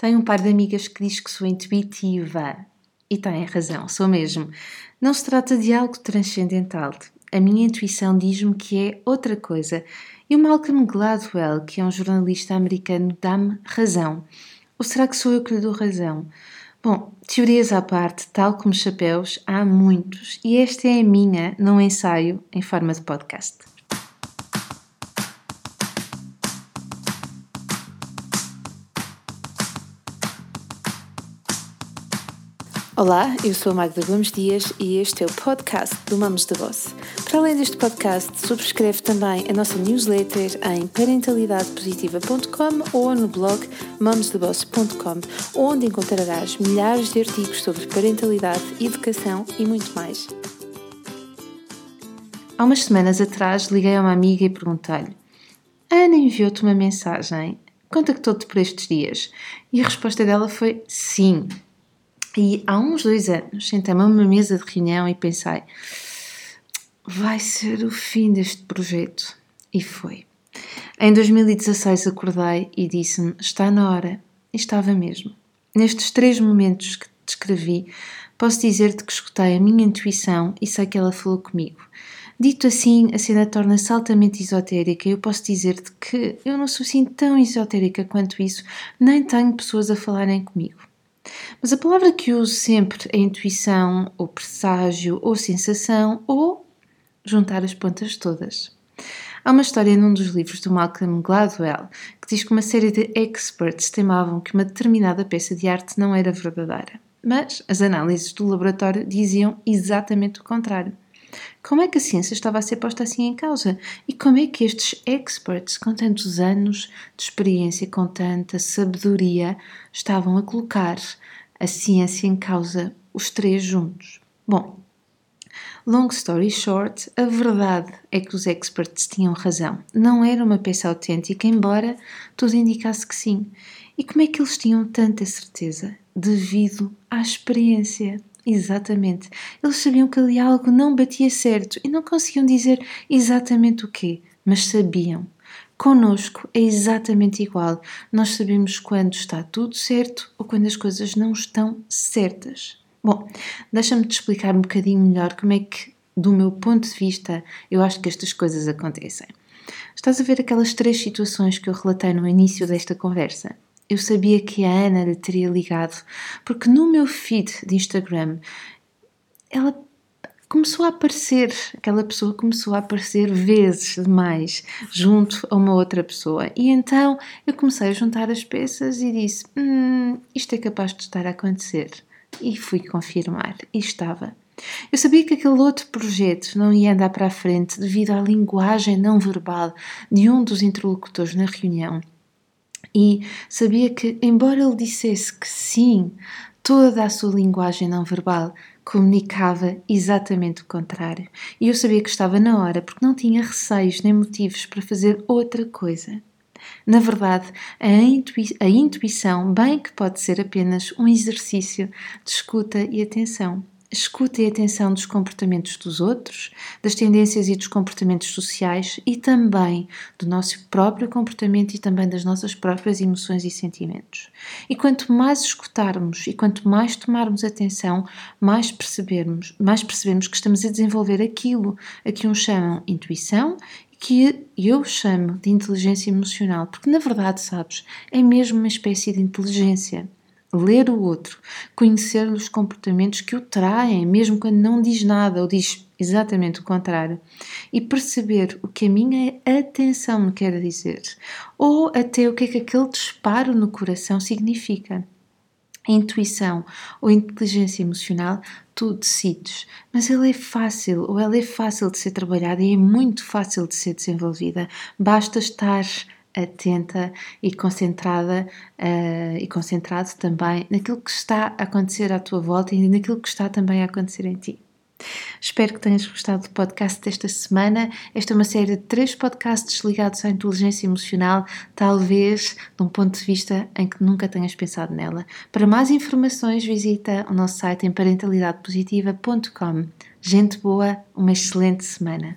Tenho um par de amigas que diz que sou intuitiva. E tem razão, sou mesmo. Não se trata de algo transcendental. A minha intuição diz-me que é outra coisa. E o Malcolm Gladwell, que é um jornalista americano, dá-me razão. Ou será que sou eu que lhe dou razão? Bom, teorias à parte, tal como chapéus, há muitos. E esta é a minha, num ensaio em forma de podcast. Olá, eu sou a Magda Gomes Dias e este é o podcast do Mamos de Voz. Para além deste podcast, subscreve também a nossa newsletter em parentalidadepositiva.com ou no blog mamosdeboss.com, onde encontrarás milhares de artigos sobre parentalidade, educação e muito mais. Há umas semanas atrás liguei a uma amiga e perguntei-lhe: Ana enviou-te uma mensagem, contactou-te por estes dias? E a resposta dela foi sim. E há uns dois anos sentei-me a uma mesa de reunião e pensei: vai ser o fim deste projeto. E foi. Em 2016 acordei e disse-me: está na hora. E estava mesmo. Nestes três momentos que descrevi, posso dizer-te que escutei a minha intuição e sei que ela falou comigo. Dito assim, a cena torna-se altamente esotérica e eu posso dizer-te que eu não sou assim tão esotérica quanto isso, nem tenho pessoas a falarem comigo. Mas a palavra que uso sempre é intuição, ou presságio, ou sensação, ou juntar as pontas todas. Há uma história num dos livros do Malcolm Gladwell que diz que uma série de experts temavam que uma determinada peça de arte não era verdadeira. Mas as análises do laboratório diziam exatamente o contrário. Como é que a ciência estava a ser posta assim em causa? E como é que estes experts, com tantos anos de experiência, com tanta sabedoria, estavam a colocar a ciência em causa, os três juntos? Bom, long story short, a verdade é que os experts tinham razão. Não era uma peça autêntica, embora tudo indicasse que sim. E como é que eles tinham tanta certeza? Devido à experiência. Exatamente. Eles sabiam que ali algo não batia certo e não conseguiam dizer exatamente o quê, mas sabiam. Conosco é exatamente igual. Nós sabemos quando está tudo certo ou quando as coisas não estão certas. Bom, deixa-me te explicar um bocadinho melhor como é que, do meu ponto de vista, eu acho que estas coisas acontecem. Estás a ver aquelas três situações que eu relatei no início desta conversa? Eu sabia que a Ana lhe teria ligado, porque no meu feed de Instagram ela começou a aparecer, aquela pessoa começou a aparecer vezes demais junto a uma outra pessoa. E então eu comecei a juntar as peças e disse: hum, isto é capaz de estar a acontecer. E fui confirmar, e estava. Eu sabia que aquele outro projeto não ia andar para a frente devido à linguagem não verbal de um dos interlocutores na reunião e sabia que, embora ele dissesse que sim, toda a sua linguagem não verbal comunicava exatamente o contrário. E eu sabia que estava na hora, porque não tinha receios nem motivos para fazer outra coisa. Na verdade, a, intui a intuição, bem que pode ser apenas um exercício de escuta e atenção escuta e atenção dos comportamentos dos outros, das tendências e dos comportamentos sociais e também do nosso próprio comportamento e também das nossas próprias emoções e sentimentos. E quanto mais escutarmos e quanto mais tomarmos atenção, mais percebermos, mais percebemos que estamos a desenvolver aquilo a que uns chamam intuição que eu chamo de inteligência emocional, porque na verdade, sabes, é mesmo uma espécie de inteligência ler o outro, conhecer os comportamentos que o traem, mesmo quando não diz nada ou diz exatamente o contrário, e perceber o que a minha atenção me quer dizer, ou até o que é que aquele disparo no coração significa. A intuição ou inteligência emocional, tu decides, mas ela é fácil ou ela é fácil de ser trabalhada e é muito fácil de ser desenvolvida. Basta estar atenta e concentrada uh, e concentrado também naquilo que está a acontecer à tua volta e naquilo que está também a acontecer em ti. Espero que tenhas gostado do podcast desta semana. Esta é uma série de três podcasts ligados à inteligência emocional, talvez de um ponto de vista em que nunca tenhas pensado nela. Para mais informações, visita o nosso site em parentalidadepositiva.com. Gente boa, uma excelente semana.